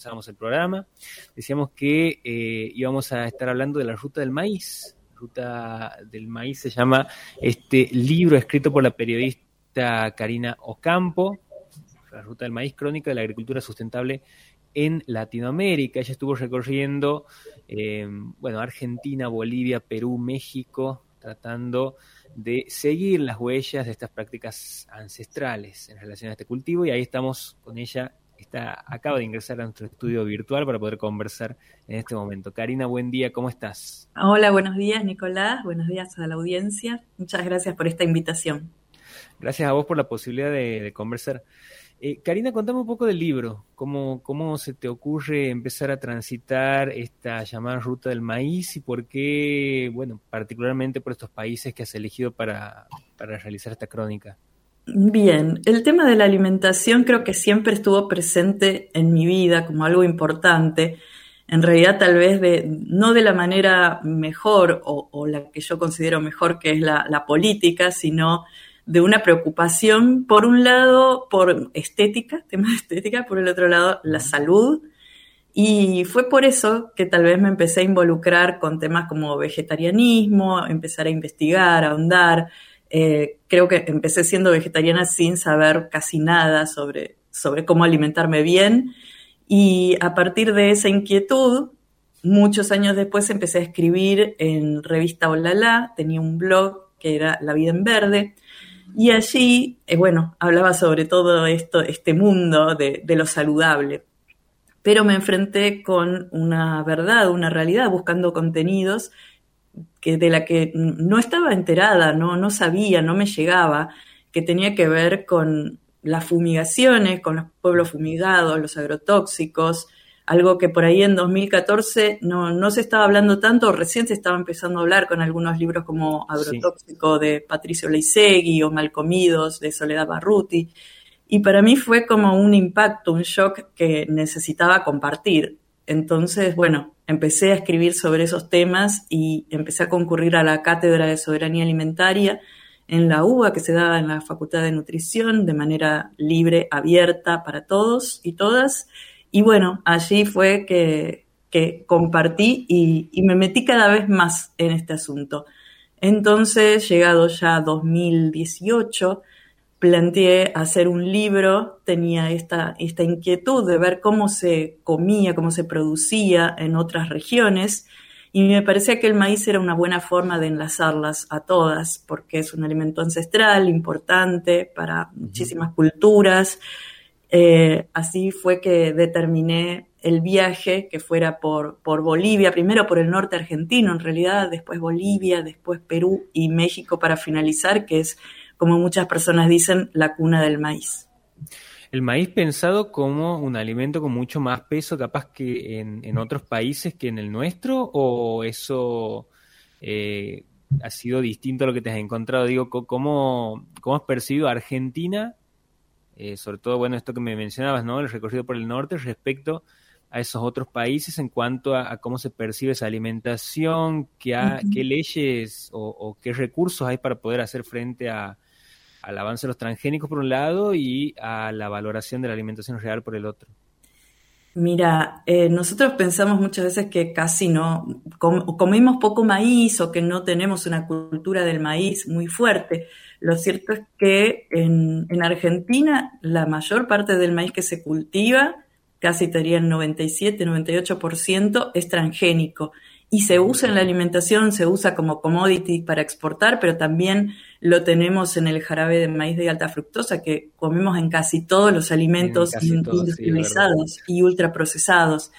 comenzamos el programa. Decíamos que eh, íbamos a estar hablando de la ruta del maíz. Ruta del maíz se llama este libro escrito por la periodista Karina Ocampo, La ruta del maíz, crónica de la agricultura sustentable en Latinoamérica. Ella estuvo recorriendo, eh, bueno, Argentina, Bolivia, Perú, México, tratando de seguir las huellas de estas prácticas ancestrales en relación a este cultivo y ahí estamos con ella. Está, acaba de ingresar a nuestro estudio virtual para poder conversar en este momento. Karina, buen día, ¿cómo estás? Hola, buenos días, Nicolás. Buenos días a la audiencia. Muchas gracias por esta invitación. Gracias a vos por la posibilidad de conversar. Eh, Karina, contame un poco del libro, ¿Cómo, cómo se te ocurre empezar a transitar esta llamada ruta del maíz y por qué, bueno, particularmente por estos países que has elegido para, para realizar esta crónica. Bien, el tema de la alimentación creo que siempre estuvo presente en mi vida como algo importante. En realidad tal vez de, no de la manera mejor o, la que yo considero mejor que es la, la política, sino de una preocupación, por un lado, por estética, temas de estética, por el otro lado, la salud. Y fue por eso que tal vez me empecé a involucrar con temas como vegetarianismo, empezar a investigar, a ahondar. Eh, creo que empecé siendo vegetariana sin saber casi nada sobre, sobre cómo alimentarme bien. Y a partir de esa inquietud, muchos años después empecé a escribir en revista Olala, tenía un blog que era La Vida en Verde, y allí, eh, bueno, hablaba sobre todo esto, este mundo de, lo saludable. Pero me enfrenté con una verdad, una realidad, buscando contenidos que, de la que no estaba enterada, no, no sabía, no me llegaba, que tenía que ver con las fumigaciones, con los pueblos fumigados, los agrotóxicos, algo que por ahí en 2014 no, no se estaba hablando tanto, recién se estaba empezando a hablar con algunos libros como Agrotóxico de Patricio Leisegui o Malcomidos de Soledad Barruti. Y para mí fue como un impacto, un shock que necesitaba compartir. Entonces, bueno, empecé a escribir sobre esos temas y empecé a concurrir a la Cátedra de Soberanía Alimentaria en la UBA, que se daba en la Facultad de Nutrición de manera libre, abierta para todos y todas. Y bueno, allí fue que, compartí y, me metí cada vez más en este asunto. Entonces, llegado ya 2018, planteé hacer un libro, tenía esta, esta inquietud de ver cómo se comía, cómo se producía en otras regiones, y me parecía que el maíz era una buena forma de enlazarlas a todas, porque es un alimento ancestral importante para muchísimas culturas, eh, así fue que determiné el viaje que fuera por, por Bolivia, primero por el norte argentino en realidad, después Bolivia, después Perú y México para finalizar, que es, como muchas personas dicen, la cuna del maíz. El maíz pensado como un alimento con mucho más peso capaz que en, otros países que en el nuestro, o eso eh, ha sido distinto a lo que te has encontrado? Digo, ¿cómo, cómo has percibido Argentina eh, sobre todo, bueno, esto que me mencionabas, ¿no? El recorrido por el norte respecto a esos otros países en cuanto a, cómo se percibe esa alimentación, qué, qué leyes o, qué recursos hay para poder hacer frente a, al avance de los transgénicos por un lado y a la valoración de la alimentación real por el otro. Mira, eh, nosotros pensamos muchas veces que casi no comemos poco maíz o que no tenemos una cultura del maíz muy fuerte. Lo cierto es que en, Argentina la mayor parte del maíz que se cultiva, casi estaría el 97, 98%, es transgénico. Y se usa en la alimentación, se usa como commodity para exportar, pero también lo tenemos en el jarabe de maíz de alta fructosa que comemos en casi todos los alimentos industrializados y ultraprocesados.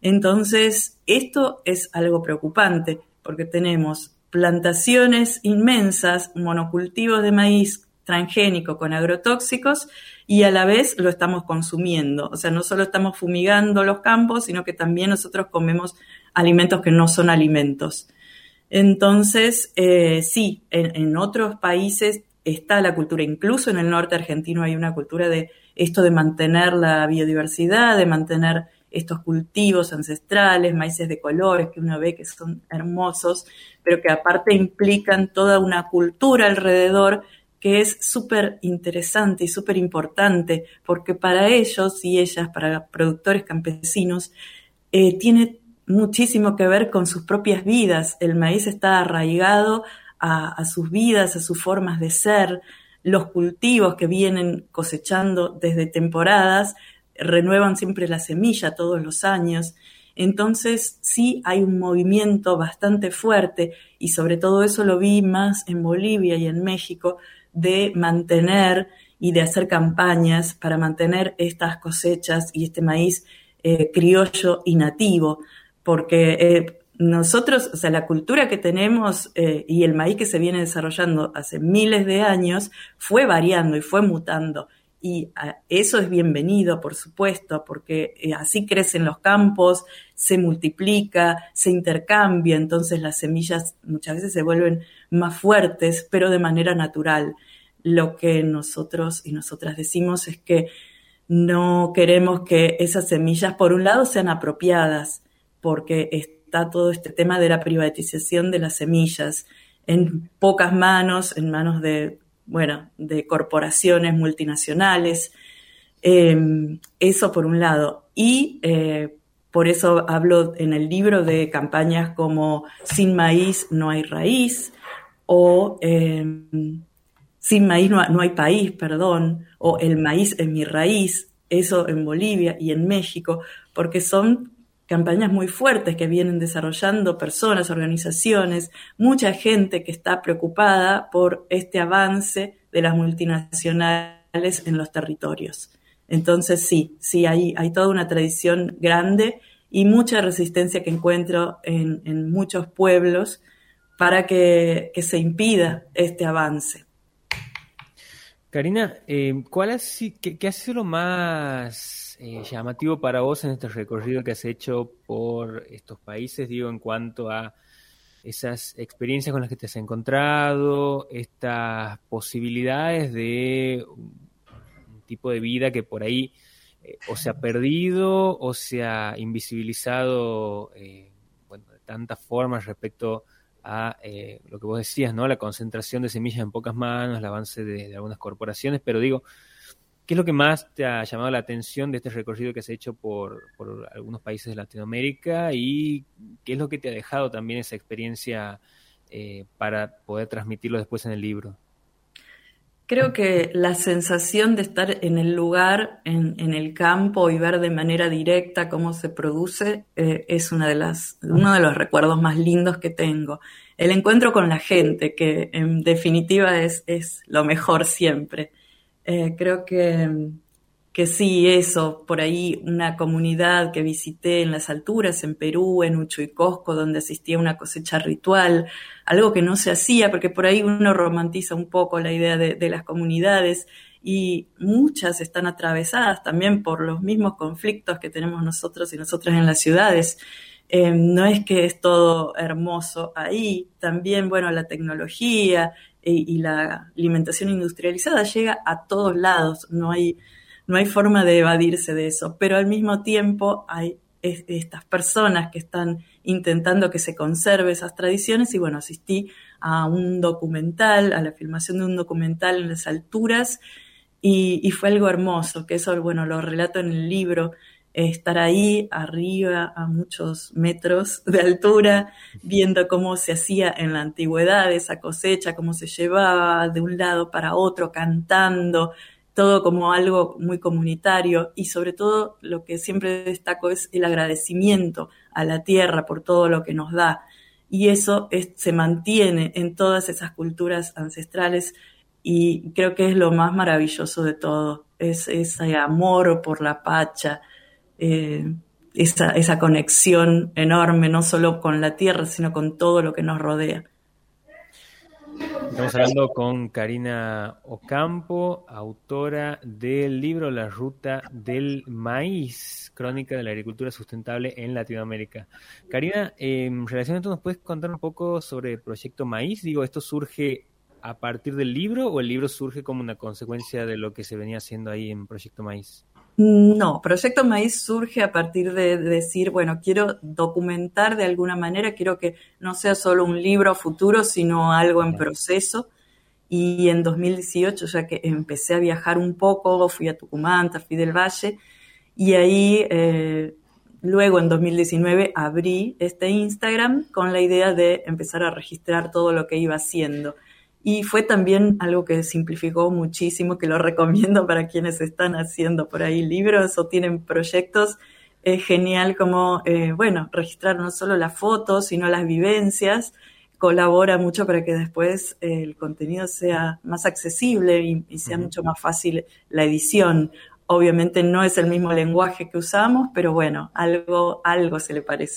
Entonces, esto es algo preocupante porque tenemos plantaciones inmensas, monocultivos de maíz transgénico con agrotóxicos y a la vez lo estamos consumiendo. O sea, no solo estamos fumigando los campos, sino que también nosotros comemos alimentos que no son alimentos. Entonces, eh, sí, en, otros países está la cultura, incluso en el norte argentino hay una cultura de esto de mantener la biodiversidad, de mantener estos cultivos ancestrales, maíces de colores que uno ve que son hermosos, pero que aparte implican toda una cultura alrededor que es súper interesante y súper importante, porque para ellos y ellas, para productores campesinos, eh, tiene muchísimo que ver con sus propias vidas. El maíz está arraigado a, sus vidas, a sus formas de ser. Los cultivos que vienen cosechando desde temporadas renuevan siempre la semilla todos los años. Entonces sí hay un movimiento bastante fuerte y sobre todo eso lo vi más en Bolivia y en México de mantener y de hacer campañas para mantener estas cosechas y este maíz eh, criollo y nativo, porque eh, nosotros, o sea, la cultura que tenemos eh, y el maíz que se viene desarrollando hace miles de años fue variando y fue mutando. Y eso es bienvenido, por supuesto, porque eh, así crecen los campos, se multiplica, se intercambia, entonces las semillas muchas veces se vuelven más fuertes, pero de manera natural. Lo que nosotros y nosotras decimos es que no queremos que esas semillas, por un lado, sean apropiadas, porque está todo este tema de la privatización de las semillas en pocas manos, en manos de, bueno, de corporaciones multinacionales. Em, eso por un lado. Y eh, por eso hablo en el libro de campañas como Sin maíz no hay raíz o em, Sin maíz no, no hay país, perdón, o El maíz es mi raíz, eso en Bolivia y en México, porque son campañas muy fuertes que vienen desarrollando personas, organizaciones, mucha gente que está preocupada por este avance de las multinacionales en los territorios. Entonces sí, sí, hay, hay toda una tradición grande y mucha resistencia que encuentro en, muchos pueblos para que, se impida este avance. Karina, eh, ¿cuál ha, qué, qué ha sido lo más eh, llamativo para vos en este recorrido que has hecho por estos países, digo, en cuanto a esas experiencias con las que te has encontrado, estas posibilidades de un tipo de vida que por ahí eh, o se ha perdido o se ha invisibilizado eh, bueno, de tantas formas respecto a lo que vos decías, ¿no? La concentración de semillas en pocas manos, el avance de algunas corporaciones, pero digo, ¿Qué es lo que más te ha llamado la atención de este recorrido que has hecho por, algunos países de Latinoamérica y qué es lo que te ha dejado también esa experiencia eh, para poder transmitirlo después en el libro? Creo que la sensación de estar en el lugar, en, el campo y ver de manera directa cómo se produce eh, es una de uno de los recuerdos más lindos que tengo. El encuentro con la gente, que en definitiva es lo mejor siempre. Eh, creo que, que sí, eso, por ahí una comunidad que visité en las alturas, en Perú, en Ucho y Cosco, donde asistía a una cosecha ritual, algo que no se hacía, porque por ahí uno romantiza un poco la idea de, las comunidades y muchas están atravesadas también por los mismos conflictos que tenemos nosotros y nosotras en las ciudades. Eh, no es que es todo hermoso ahí, también, bueno, la tecnología y la alimentación industrializada llega a todos lados, no hay, no hay forma de evadirse de eso, pero al mismo tiempo hay estas personas que están intentando que se conserve esas tradiciones. Y bueno, asistí a un documental, a la filmación de un documental en las alturas. Y, y fue algo hermoso, que eso, bueno, lo relato en el libro, estar ahí arriba a muchos metros de altura, viendo cómo se hacía en la antigüedad esa cosecha, cómo se llevaba de un lado para otro, cantando, todo como algo muy comunitario y sobre todo lo que siempre destaco es el agradecimiento a la tierra por todo lo que nos da. Y eso se mantiene en todas esas culturas ancestrales y creo que es lo más maravilloso de todo, es ese amor por la pacha, eh, esa, esa conexión enorme, no solo con la tierra, sino con todo lo que nos rodea. Estamos hablando con Karina Ocampo, autora del libro La Ruta del Maíz, crónica de la agricultura sustentable en Latinoamérica. Karina, en relación a esto, ¿nos puedes contar un poco sobre el proyecto Maíz? Digo, ¿esto surge a partir del libro o el libro surge como una consecuencia de lo que se venía haciendo ahí en Proyecto Maíz? No, Proyecto Maíz surge a partir de, decir, bueno, quiero documentar de alguna manera, quiero que no sea solo un libro futuro, sino algo en proceso. y en 2018 ya que empecé a viajar un poco, fui a Tucumán, fui del Valle y ahí eh, luego en 2019 abrí este Instagram con la idea de empezar a registrar todo lo que iba haciendo. Y fue también algo que simplificó muchísimo, que lo recomiendo para quienes están haciendo por ahí libros o tienen proyectos. Es genial como, eh, bueno, registrar no solo las fotos, sino las vivencias colabora mucho para que después eh, el contenido sea más accesible y, sea mucho más fácil la edición. Obviamente no es el mismo lenguaje que usamos, pero bueno, algo, algo se le parece.